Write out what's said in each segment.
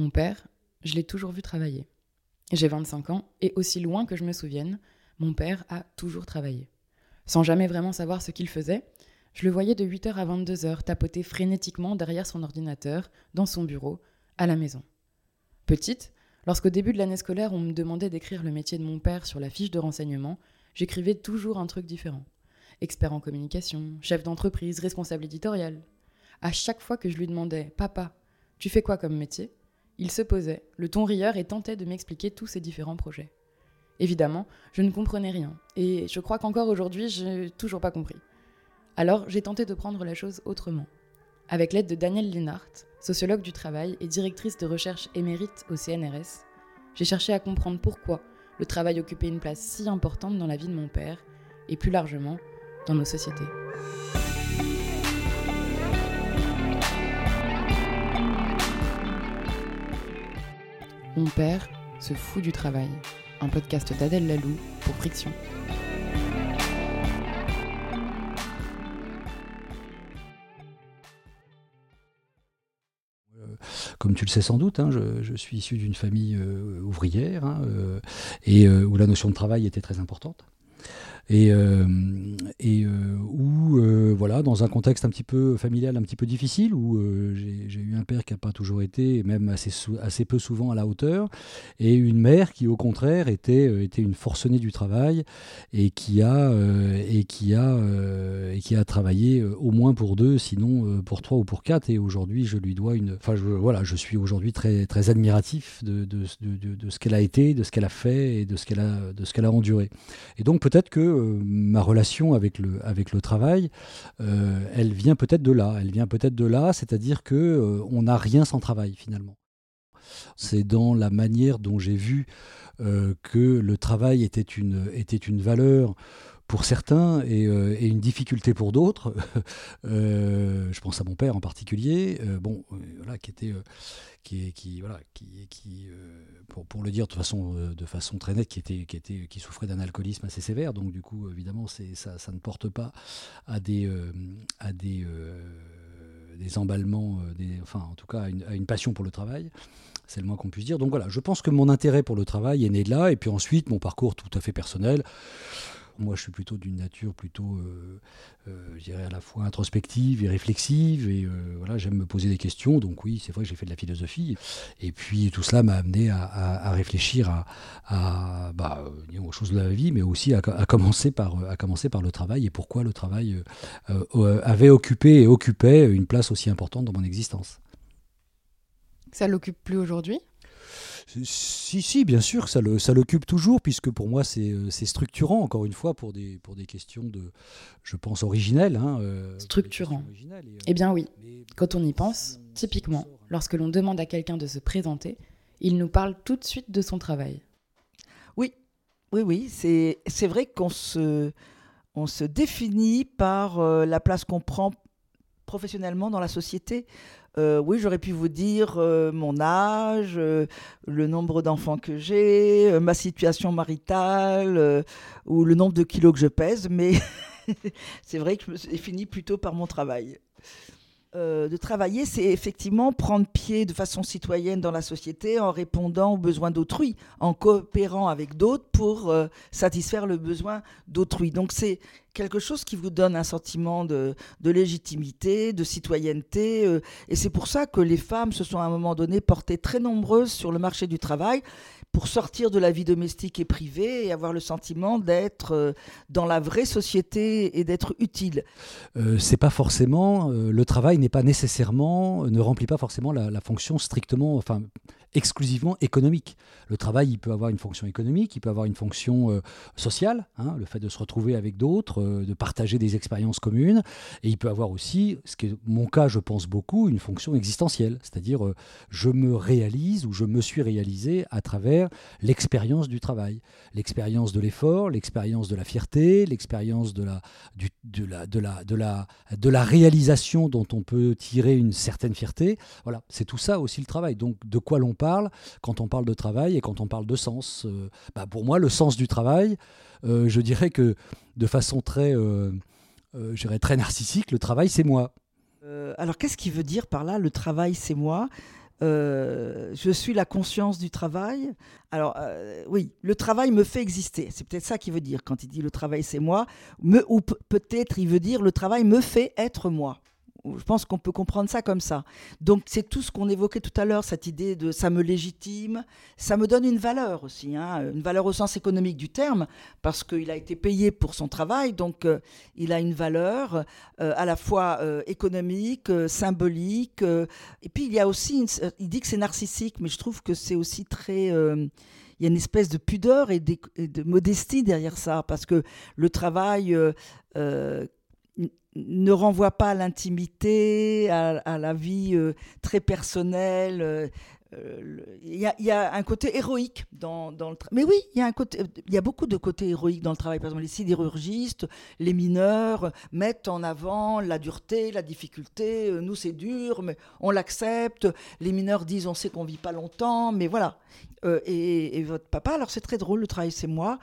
Mon père, je l'ai toujours vu travailler. J'ai 25 ans et aussi loin que je me souvienne, mon père a toujours travaillé. Sans jamais vraiment savoir ce qu'il faisait, je le voyais de 8h à 22h tapoter frénétiquement derrière son ordinateur, dans son bureau, à la maison. Petite, lorsqu'au début de l'année scolaire on me demandait d'écrire le métier de mon père sur la fiche de renseignement, j'écrivais toujours un truc différent. Expert en communication, chef d'entreprise, responsable éditorial. À chaque fois que je lui demandais Papa, tu fais quoi comme métier? Il se posait, le ton rieur, et tentait de m'expliquer tous ses différents projets. Évidemment, je ne comprenais rien, et je crois qu'encore aujourd'hui, je n'ai toujours pas compris. Alors, j'ai tenté de prendre la chose autrement. Avec l'aide de Danielle Linhart, sociologue du travail et directrice de recherche émérite au CNRS, j'ai cherché à comprendre pourquoi le travail occupait une place si importante dans la vie de mon père, et plus largement, dans nos sociétés. Mon père se fout du travail. Un podcast d'Adèle Lalou pour Friction. Euh, comme tu le sais sans doute, hein, je, suis issu d'une famille euh, ouvrière hein, euh, et où la notion de travail était très importante et, euh, euh, où, euh, voilà, dans un contexte un petit peu familial, un petit peu difficile, où j'ai eu un père qui n'a pas toujours été, même assez, assez peu souvent à la hauteur, et une mère qui, au contraire, était, était une forcenée du travail et qui a, et qui a, et qui a travaillé au moins pour deux, sinon pour trois ou pour quatre. Et aujourd'hui, je lui dois une. Enfin, voilà, je suis aujourd'hui très, très admiratif de, de, de, de ce qu'elle a été, de ce qu'elle a fait et de ce qu'elle a, de ce qu'elle a enduré. Et donc, peut-être que euh, ma relation avec le, travail, euh, elle vient peut-être de là. Elle vient peut-être de là, c'est-à-dire que euh, on n'a rien sans travail finalement. C'est dans la manière dont j'ai vu que le travail était une valeur pour certains et, une difficulté pour d'autres. je pense à mon père en particulier, bon, voilà, qui était qui, qui, voilà, qui, qui euh, pour, pour, le dire de façon, euh, de façon très nette, qui, était, qui, était, qui souffrait d'un alcoolisme assez sévère. Donc, du coup, évidemment, ça, ça ne porte pas à des, euh, à des, des emballements, des, enfin, en tout cas, à une, à une passion pour le travail. C'est le moins qu'on puisse dire. Donc voilà, je pense que mon intérêt pour le travail est né de là. Et puis ensuite, mon parcours tout à fait personnel. Moi, je suis plutôt d'une nature plutôt, euh, euh, je dirais, à la fois introspective et réflexive. Et euh, voilà, j'aime me poser des questions. Donc oui, c'est vrai que j'ai fait de la philosophie. Et puis tout cela m'a amené à, réfléchir à, bah, aux choses de la vie, mais aussi à, commencer par, à commencer par le travail et pourquoi le travail avait occupé et occupait une place aussi importante dans mon existence. Ça l'occupe plus aujourd'hui? Si, si, bien sûr, ça, le, ça l'occupe toujours, puisque pour moi, c'est, euh, c'est structurant, encore une fois, pour des, pour des questions de, je pense, originelles. Hein, euh, structurant. Euh, eh bien oui, quand on y pense, typiquement, lorsque l'on demande à quelqu'un de se présenter, il nous parle tout de suite de son travail. Oui, oui, oui, c'est, c'est vrai qu'on se, on se définit par la place qu'on prend professionnellement dans la société. Euh, oui, j'aurais pu vous dire euh, mon âge, euh, le nombre d'enfants que j'ai, ma situation maritale ou le nombre de kilos que je pèse, mais c'est vrai que je me suis fini plutôt par mon travail. De travailler, c'est effectivement prendre pied de façon citoyenne dans la société en répondant aux besoins d'autrui, en coopérant avec d'autres pour satisfaire le besoin d'autrui. Donc c'est quelque chose qui vous donne un sentiment de, légitimité, de citoyenneté. Euh, et c'est pour ça que les femmes se sont à un moment donné portées très nombreuses sur le marché du travail pour sortir de la vie domestique et privée et avoir le sentiment d'être euh, dans la vraie société et d'être utile. Euh, c'est pas forcément le travail n'est pas nécessairement ne remplit pas forcément la, fonction strictement enfin exclusivement économique. Le travail, il peut avoir une fonction économique, il peut avoir une fonction sociale, hein, le fait de se retrouver avec d'autres, euh, de partager des expériences communes, et il peut avoir aussi, ce qui est mon cas, je pense beaucoup, une fonction existentielle, c'est-à-dire euh, je me réalise ou je me suis réalisé à travers l'expérience du travail, l'expérience de l'effort, l'expérience de la fierté, l'expérience de la, de, la, de, la, de, la, de la réalisation dont on peut tirer une certaine fierté. Voilà, c'est tout ça aussi le travail. Donc de quoi l'on parle quand on parle de travail et quand on parle de sens. Euh, bah, pour moi, le sens du travail, je dirais que de façon très, euh, très narcissique, le travail, c'est moi. alors, qu'est-ce qui veut dire par là, le travail, c'est moi? Euh, je suis la conscience du travail. Alors euh, oui, le travail me fait exister. C'est peut-être ça qu'il veut dire quand il dit le travail c'est moi. Ou peut-être il veut dire le travail me fait être moi je pense qu'on peut comprendre ça comme ça. Donc c'est tout ce qu'on évoquait tout à l'heure, cette idée de ça me légitime, ça me donne une valeur aussi, hein, une valeur au sens économique du terme, parce qu'il a été payé pour son travail, donc euh, il a une valeur euh, à la fois euh, économique, symbolique, et puis il y a aussi, il dit que c'est narcissique, mais je trouve que c'est aussi très il y a une espèce de pudeur et de, modestie derrière ça, parce que le travail ne renvoie pas à l'intimité, à, la vie euh, très personnelle. Euh, euh, il y, a un côté héroïque dans, le travail. Mais oui, il y, a un côté, il y a beaucoup de côtés héroïques dans le travail. Par exemple, les sidérurgistes, les mineurs mettent en avant la dureté, la difficulté. Nous, c'est dur, mais on l'accepte. Les mineurs disent on sait qu'on vit pas longtemps, mais voilà. et, et votre papa, alors c'est très drôle, le travail, c'est moi.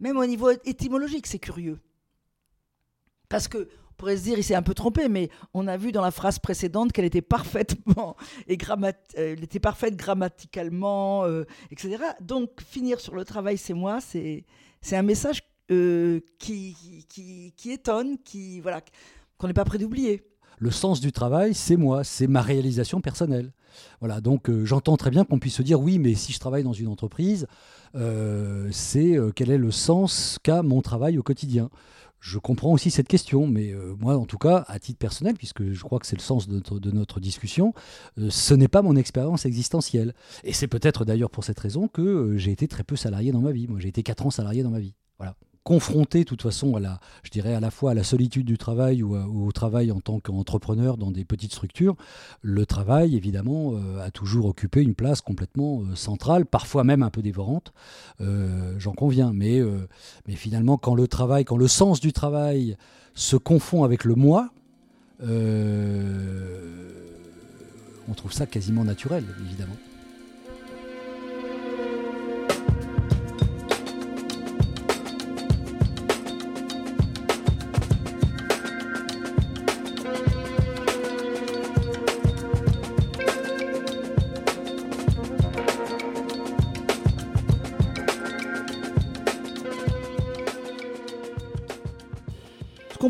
Même au niveau étymologique, c'est curieux. Parce que on pourrait se dire, il s'est un peu trompé, mais on a vu dans la phrase précédente qu'elle était parfaitement et euh, était parfaite grammaticalement, euh, etc. Donc finir sur le travail, c'est moi, c'est un message euh, qui, étonne, qui voilà qu'on n'est pas prêt d'oublier. Le sens du travail, c'est moi, c'est ma réalisation personnelle. Voilà, donc j'entends très bien qu'on puisse se dire oui, mais si je travaille dans une entreprise, c'est quel est le sens qu'a mon travail au quotidien je comprends aussi cette question, mais euh, moi, en tout cas, à titre personnel, puisque je crois que c'est le sens de notre, discussion, euh, ce n'est pas mon expérience existentielle. Et c'est peut-être d'ailleurs pour cette raison que euh, j'ai été très peu salarié dans ma vie. Moi, j'ai été 4 ans salarié dans ma vie. Voilà confronté de toute façon à la, je dirais à la fois à la solitude du travail ou, au travail en tant qu'entrepreneur dans des petites structures, le travail évidemment euh, a toujours occupé une place complètement euh, centrale, parfois même un peu dévorante, euh, j'en conviens, mais, mais finalement quand le travail, quand le sens du travail se confond avec le moi, on trouve ça quasiment naturel évidemment.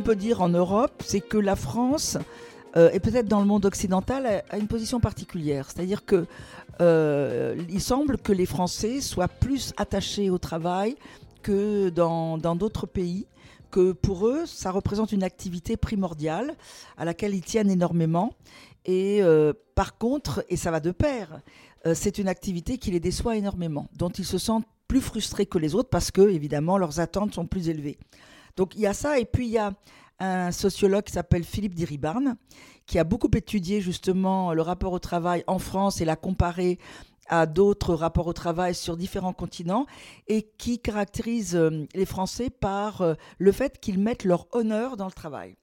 Peut dire en Europe, c'est que la France, euh, et peut-être dans le monde occidental, a, une position particulière. C'est-à-dire que euh, il semble que les Français soient plus attachés au travail que dans d'autres pays, que pour eux, ça représente une activité primordiale à laquelle ils tiennent énormément. Et euh, par contre, et ça va de pair, c'est une activité qui les déçoit énormément, dont ils se sentent plus frustrés que les autres parce que, évidemment, leurs attentes sont plus élevées. Donc il y a ça, et puis il y a un sociologue qui s'appelle Philippe Diribarne, qui a beaucoup étudié justement le rapport au travail en France et l'a comparé à d'autres rapports au travail sur différents continents et qui caractérise euh, les Français par euh, le fait qu'ils mettent leur honneur dans le travail.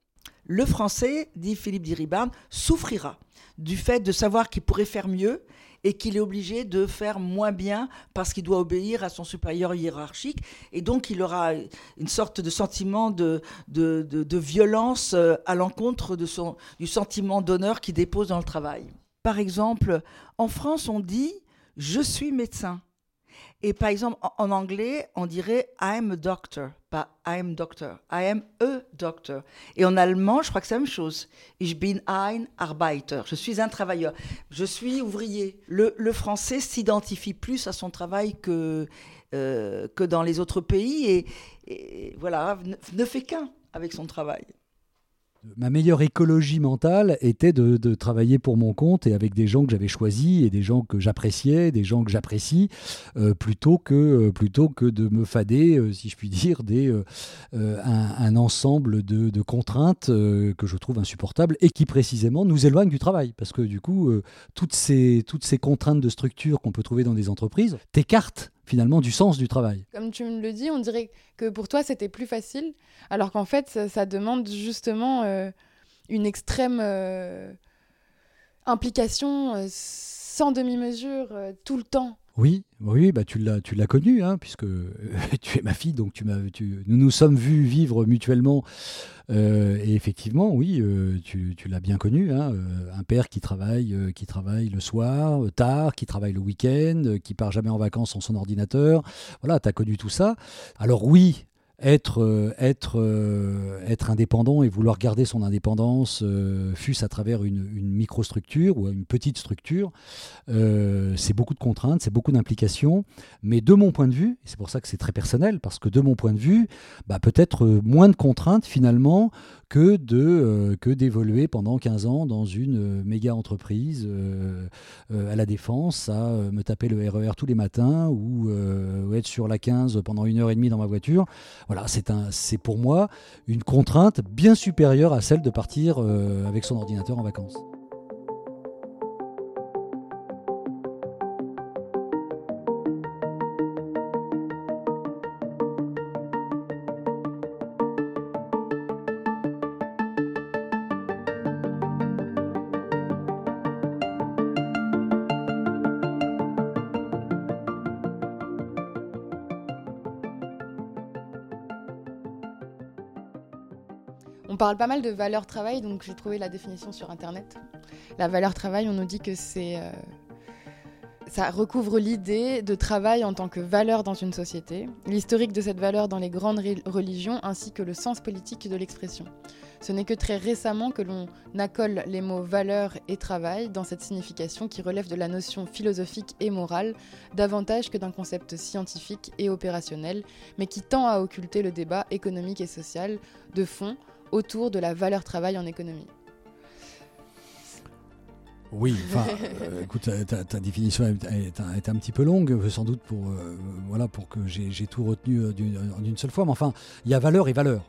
Le Français, dit Philippe Diribarne, souffrira du fait de savoir qu'il pourrait faire mieux et qu'il est obligé de faire moins bien parce qu'il doit obéir à son supérieur hiérarchique. Et donc, il aura une sorte de sentiment de, de, de, violence euh, à l'encontre du sentiment d'honneur qu'il dépose dans le travail. Par exemple, en France, on dit je suis médecin. Et par exemple, en anglais, on dirait I'm a doctor, pas I'm doctor. I am a doctor. Et en allemand, je crois que c'est la même chose. Ich bin ein Arbeiter. Je suis un travailleur. Je suis ouvrier. Le, français s'identifie plus à son travail que, euh, que dans les autres pays et, voilà, ne fait qu'un avec son travail ma meilleure écologie mentale était de, travailler pour mon compte et avec des gens que j'avais choisis et des gens que j'appréciais, des gens que j'apprécie, euh, plutôt, que, euh, plutôt que de me fader, euh, si je puis dire, des, un, ensemble de, contraintes que je trouve insupportables et qui précisément nous éloignent du travail. Parce que du coup, toutes, ces, toutes ces contraintes de structure qu'on peut trouver dans des entreprises t'écartent finalement du sens du travail. Comme tu me le dis, on dirait que pour toi c'était plus facile, alors qu'en fait ça, demande justement euh, une extrême euh, implication, euh, sans demi-mesure, tout le temps. Oui, oui, bah tu l'as, tu connu, hein, puisque tu es ma fille, donc tu m'as, nous nous sommes vus vivre mutuellement. et effectivement, oui, tu, tu, l'as bien connu, hein, un père qui travaille, qui travaille le soir, tard, qui travaille le week-end, qui part jamais en vacances sans son ordinateur. Voilà, tu as connu tout ça. Alors oui, être, euh, être, euh, être indépendant et vouloir garder son indépendance, euh, fût-ce à travers une, microstructure ou une petite structure, c'est beaucoup de contraintes, c'est beaucoup d'implications. Mais de mon point de vue, c'est pour ça que c'est très personnel, parce que de mon point de vue, bah, peut-être moins de contraintes finalement que de que d'évoluer pendant 15 ans dans une méga entreprise à la défense, à me taper le RER e tous les matins ou être sur la 15 pendant une heure et demie dans ma voiture. Voilà, c'est pour moi une contrainte bien supérieure à celle de partir euh, avec son ordinateur en vacances. Parle pas mal de valeur travail, donc j'ai trouvé la définition sur Internet. La valeur travail, on nous dit que c'est... Euh, ça recouvre l'idée de travail en tant que valeur dans une société, l'historique de cette valeur dans les grandes religions, ainsi que le sens politique de l'expression. Ce n'est que très récemment que l'on accole les mots valeur et travail dans cette signification qui relève de la notion philosophique et morale, davantage que d'un concept scientifique et opérationnel, mais qui tend à occulter le débat économique et social de fond autour de la valeur travail en économie. Oui, enfin, euh, écoute, ta, définition est, un petit peu longue, sans doute pour, euh, voilà, pour que j'ai tout retenu euh, d'une seule fois. Mais enfin, il y a valeur et valeur.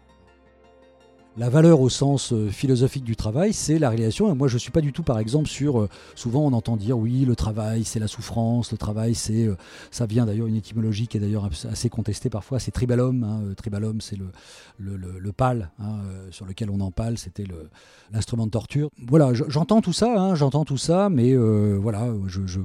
La valeur au sens euh, philosophique du travail, c'est la réalisation. Et moi, je ne suis pas du tout, par exemple, sur. Euh, souvent, on entend dire oui, le travail, c'est la souffrance. Le travail, c'est. Euh, ça vient d'ailleurs une étymologie qui est d'ailleurs assez contestée parfois. C'est tribalum. Hein, tribalum, c'est le, le, le, pal hein, sur lequel on empale. C'était l'instrument de torture. Voilà, j'entends tout ça. Hein, j'entends tout ça, mais voilà, je, je,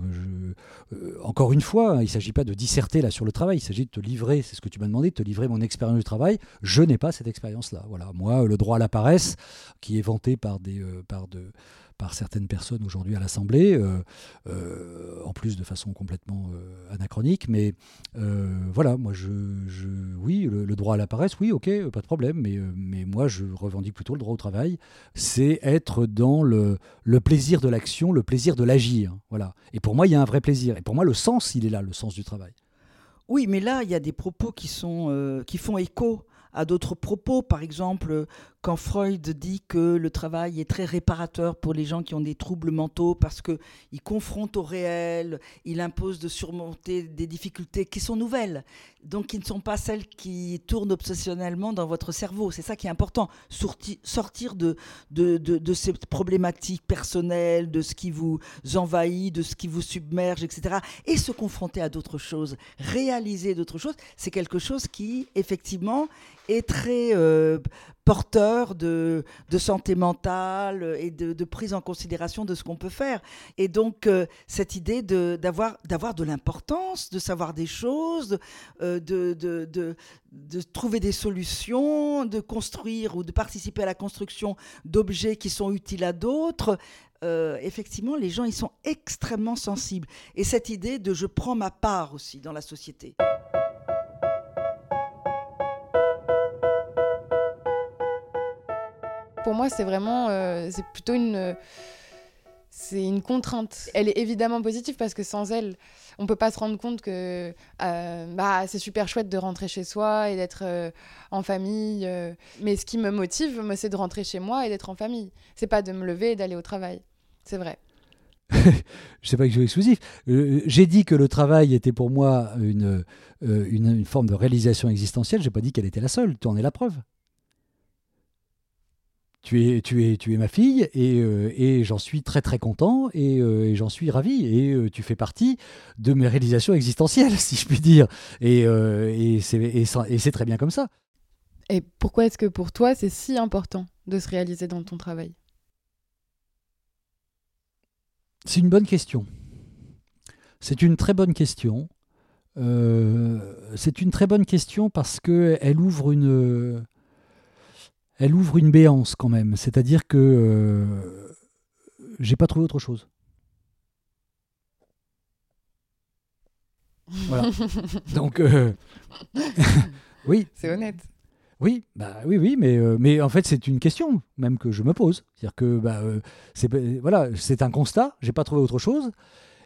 encore une fois, il ne s'agit pas de disserter là sur le travail. Il s'agit de te livrer. C'est ce que tu m'as demandé, de te livrer mon expérience du travail. Je n'ai pas cette expérience-là. Voilà, moi, le droit à la paresse, qui est vanté par, des, euh, par, de, par certaines personnes aujourd'hui à l'Assemblée, euh, euh, en plus de façon complètement anachronique. Mais voilà, moi, je, je oui, le, droit à la paresse, oui, ok, pas de problème. Mais, mais moi, je revendique plutôt le droit au travail. C'est être dans le, le plaisir de l'action, le plaisir de l'agir. Voilà. Et pour moi, il y a un vrai plaisir. Et pour moi, le sens, il est là, le sens du travail. Oui, mais là, il y a des propos qui, sont, qui font écho à d'autres propos. Par exemple, quand Freud dit que le travail est très réparateur pour les gens qui ont des troubles mentaux parce qu'il confronte au réel, il impose de surmonter des difficultés qui sont nouvelles, donc qui ne sont pas celles qui tournent obsessionnellement dans votre cerveau. C'est ça qui est important, sortir de, de, de, ces problématiques personnelles, de ce qui vous envahit, de ce qui vous submerge, etc. Et se confronter à d'autres choses, réaliser d'autres choses, c'est quelque chose qui, effectivement, est très euh, porteur de, de, santé mentale et de, prise en considération de ce qu'on peut faire. Et donc, euh, cette idée d'avoir de, l'importance, de savoir des choses, euh, de, de, trouver des solutions, de construire ou de participer à la construction d'objets qui sont utiles à d'autres, effectivement, les gens, ils sont extrêmement sensibles. Et cette idée de je prends ma part aussi dans la société. Pour moi, c'est vraiment, euh, c'est plutôt une, c'est une contrainte. Elle est évidemment positive parce que sans elle, on peut pas se rendre compte que euh, bah, c'est super chouette de rentrer chez soi et d'être euh, en famille. Mais ce qui me motive, c'est de rentrer chez moi et d'être en famille. C'est pas de me lever et d'aller au travail. C'est vrai. je sais pas que je suis exclusif. J'ai dit que le travail était pour moi une, une, une forme de réalisation existentielle. J'ai pas dit qu'elle était la seule. Tu en es la preuve tu es, tu es, tu es ma fille et, euh, et j'en suis très très content et, euh, j'en suis ravi et euh, tu fais partie de mes réalisations existentielles, si je puis dire. Et, et c'est très bien comme ça. Et pourquoi est-ce que pour toi c'est si important de se réaliser dans ton travail? C'est une bonne question. C'est une très bonne question. C'est une très bonne question parce que elle ouvre une, elle ouvre une béance quand même. C'est-à-dire que euh, j'ai pas trouvé autre chose. Voilà. Donc, euh, oui. C'est honnête. Oui, bah oui, oui, mais, euh, mais en fait c'est une question même que je me pose. C'est-à-dire que bah, euh, c'est voilà, c'est un constat. J'ai pas trouvé autre chose,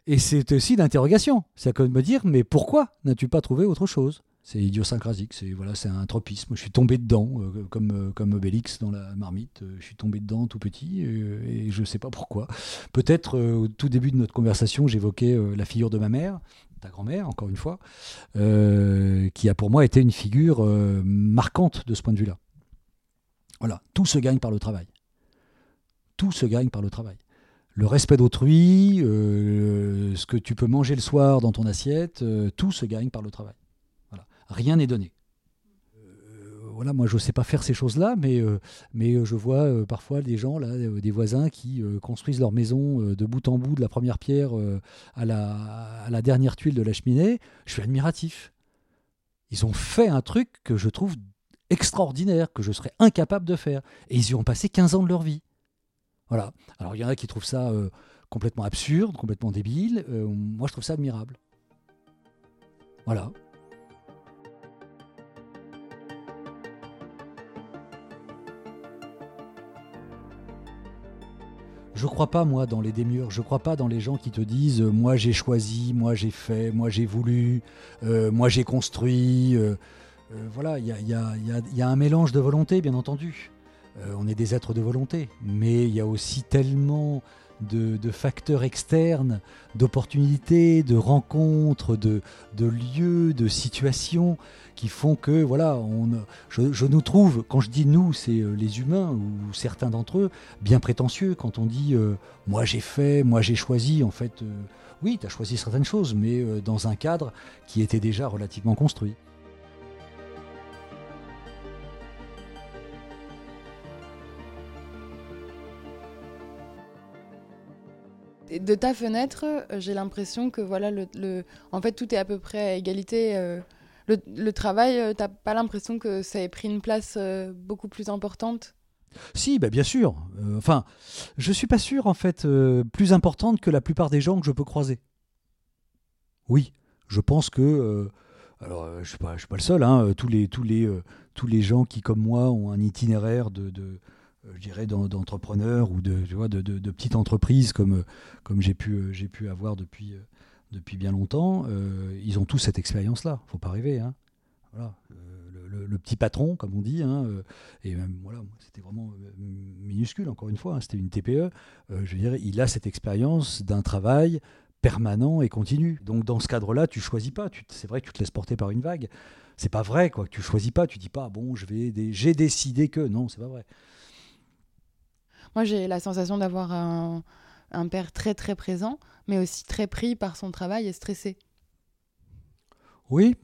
et c'est aussi d'interrogation. C'est à de me dire, mais pourquoi n'as-tu pas trouvé autre chose? C'est idiosyncrasique, c'est voilà, c'est un tropisme. Je suis tombé dedans, euh, comme euh, comme Obélix dans la marmite. Euh, je suis tombé dedans tout petit et je ne sais pas pourquoi. Peut-être au tout début de notre conversation, j'évoquais la figure de ma mère, ta grand-mère, encore une fois, qui a pour moi été une figure marquante de ce point de vue-là. Voilà, tout se gagne par le travail. Tout se gagne par le travail. Le respect d'autrui, ce que tu peux manger le soir dans ton assiette, tout se gagne par le travail. Rien n'est donné. Euh, voilà, moi je ne sais pas faire ces choses-là, mais, euh, euh, je vois parfois des gens, là, des voisins qui construisent leur maison de bout en bout, de la première pierre à la, à, la, dernière tuile de la cheminée. Je suis admiratif. Ils ont fait un truc que je trouve extraordinaire, que je serais incapable de faire. Et ils y ont passé 15 ans de leur vie. Voilà. Alors il y en a qui trouvent ça complètement absurde, complètement débile. moi je trouve ça admirable. Voilà. Je crois pas, moi, dans les démures. Je crois pas dans les gens qui te disent euh, Moi, j'ai choisi, moi, j'ai fait, moi, j'ai voulu, euh, moi, j'ai construit. Euh, voilà, il y a, un mélange de volonté, bien entendu. on est des êtres de volonté. Mais il y a aussi tellement de, facteurs externes, d'opportunités, de rencontres, de, lieux, de situations qui font que, voilà, je, nous trouve, quand je dis nous, c'est euh, les humains ou certains d'entre eux, bien prétentieux quand on dit euh, moi j'ai fait, moi j'ai choisi, en fait, euh, oui, tu as choisi certaines choses, mais dans un cadre qui était déjà relativement construit. De ta fenêtre, euh, j'ai l'impression que voilà, le, en fait, tout est à peu près à égalité. Euh, le, travail, euh, t'as pas l'impression que ça ait pris une place beaucoup plus importante? Si, bah bien sûr. enfin, je suis pas sûr en fait plus importante que la plupart des gens que je peux croiser. Oui, je pense que alors je je suis pas le seul. Hein, tous les tous les tous les gens qui comme moi ont un itinéraire de euh, je dirais, d'entrepreneurs ou de, tu vois, de, petites entreprises comme, comme j'ai pu, euh, pu avoir depuis, euh, depuis bien longtemps, ils ont tous cette expérience-là. faut pas rêver. Hein. Voilà. Le, petit patron, comme on dit, hein, et même, voilà, c'était vraiment minuscule, encore une fois, hein, c'était une TPE. je veux dire, il a cette expérience d'un travail permanent et continu. Donc dans ce cadre-là, tu choisis pas. C'est vrai que tu te laisses porter par une vague. C'est pas vrai, quoi. Tu choisis pas. Tu dis pas, bon, je j'ai décidé que. Non, c'est pas vrai. Moi, j'ai la sensation d'avoir un, père très très présent, mais aussi très pris par son travail et stressé. Oui,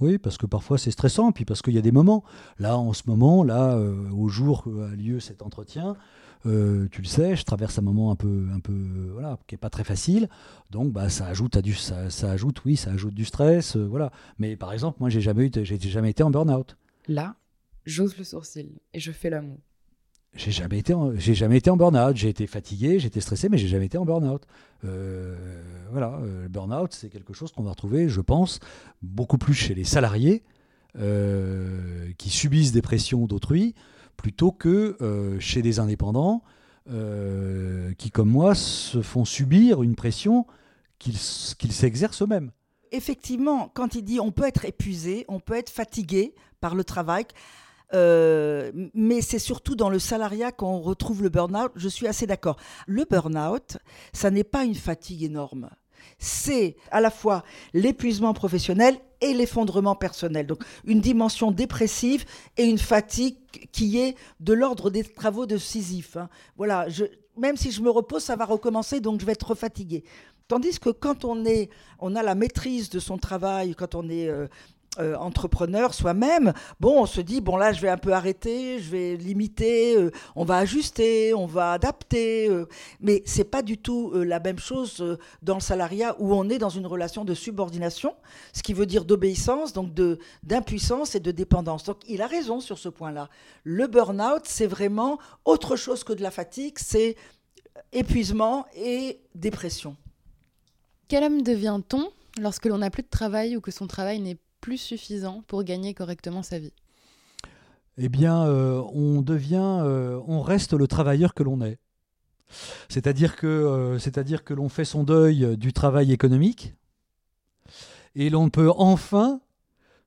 oui, parce que parfois c'est stressant, puis parce qu'il y a des moments. Là, en ce moment, là, euh, au jour où a lieu cet entretien, euh, tu le sais, je traverse un moment un peu, un peu, voilà, qui est pas très facile. Donc, bah, ça ajoute à du, ça, ajoute, oui, ça ajoute du stress, euh, voilà. Mais par exemple, moi, j'ai jamais eu, j'ai jamais été en burn-out. Là, j'ose le sourcil et je fais l'amour j'ai jamais été en, j'ai jamais été en burn-out. J'ai été fatigué, été stressé, mais j'ai jamais été en burn-out. Euh, voilà, euh, le burn-out, c'est quelque chose qu'on va retrouver, je pense, beaucoup plus chez les salariés euh, qui subissent des pressions d'autrui, plutôt que chez des indépendants qui, comme moi, se font subir une pression qu'ils s'exercent eux-mêmes. Effectivement, quand il dit on peut être épuisé, on peut être fatigué par le travail. Euh, mais c'est surtout dans le salariat qu'on retrouve le burn-out. Je suis assez d'accord. Le burn-out, ça n'est pas une fatigue énorme. C'est à la fois l'épuisement professionnel et l'effondrement personnel. Donc une dimension dépressive et une fatigue qui est de l'ordre des travaux de Sisyphe. Hein. Voilà, même si je me repose, ça va recommencer, donc je vais être fatigué. Tandis que quand on, est, on a la maîtrise de son travail, quand on est euh, euh, entrepreneur soi-même, bon, on se dit, bon là, je vais un peu arrêter, je vais limiter, euh, on va ajuster, on va adapter. Euh, mais c'est pas du tout la même chose dans le salariat où on est dans une relation de subordination, ce qui veut dire d'obéissance, donc d'impuissance et de dépendance. Donc il a raison sur ce point-là. Le burn-out, c'est vraiment autre chose que de la fatigue, c'est épuisement et dépression. Quel homme devient-on lorsque l'on n'a plus de travail ou que son travail n'est plus suffisant pour gagner correctement sa vie Eh bien, euh, on devient, euh, on reste le travailleur que l'on est. C'est-à-dire que, euh, c'est-à-dire que l'on fait son deuil du travail économique et l'on peut enfin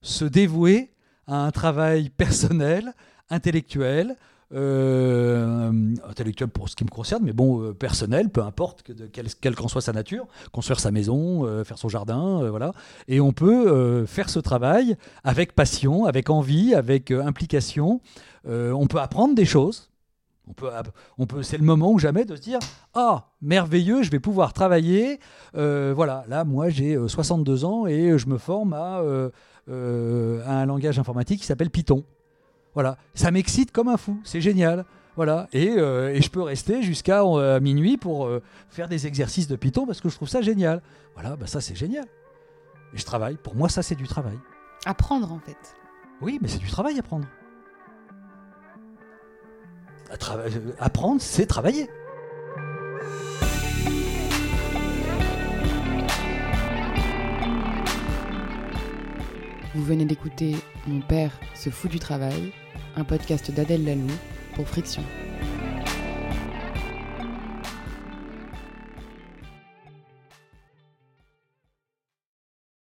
se dévouer à un travail personnel, intellectuel, euh, intellectuel pour ce qui me concerne, mais bon, euh, personnel, peu importe, que, quelle qu'en soit sa nature, construire sa maison, euh, faire son jardin, voilà. Et on peut faire ce travail avec passion, avec envie, avec implication. on peut apprendre des choses. On peut, on peut, c'est le moment ou jamais de se dire ah merveilleux, je vais pouvoir travailler. voilà, là moi j'ai 62 ans et je me forme à, à un langage informatique qui s'appelle Python. Voilà, ça m'excite comme un fou, c'est génial. Voilà, et, euh, je peux rester jusqu'à euh, minuit pour euh, faire des exercices de Python parce que je trouve ça génial. Voilà, bah ça c'est génial. Et je travaille. Pour moi, ça c'est du travail. Apprendre en fait. Oui, mais c'est du travail apprendre. apprendre, c'est travailler. Vous venez d'écouter Mon père se fout du travail, un podcast d'Adèle Lalou pour Friction.